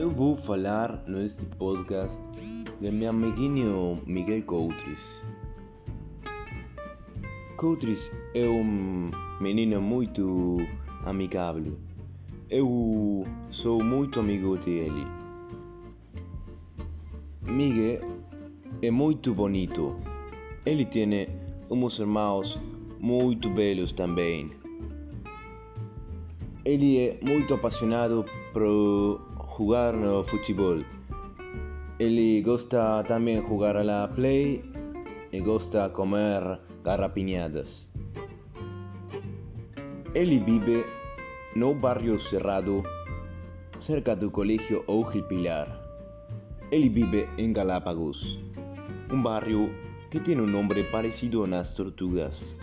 Eu vou falar neste podcast de meu amiguinho Miguel Coutris. Coutris é um menino muito amigável. Eu sou muito amigo dele. Miguel é muito bonito. Ele tem uns irmãos muito belos também. Ele é muito apaixonado por jugar no fútbol. Él gusta también jugar a la play y gusta comer garrapiñadas. Él vive en un barrio cerrado cerca del colegio Oji Pilar. Él vive en Galápagos, un barrio que tiene un nombre parecido a las tortugas.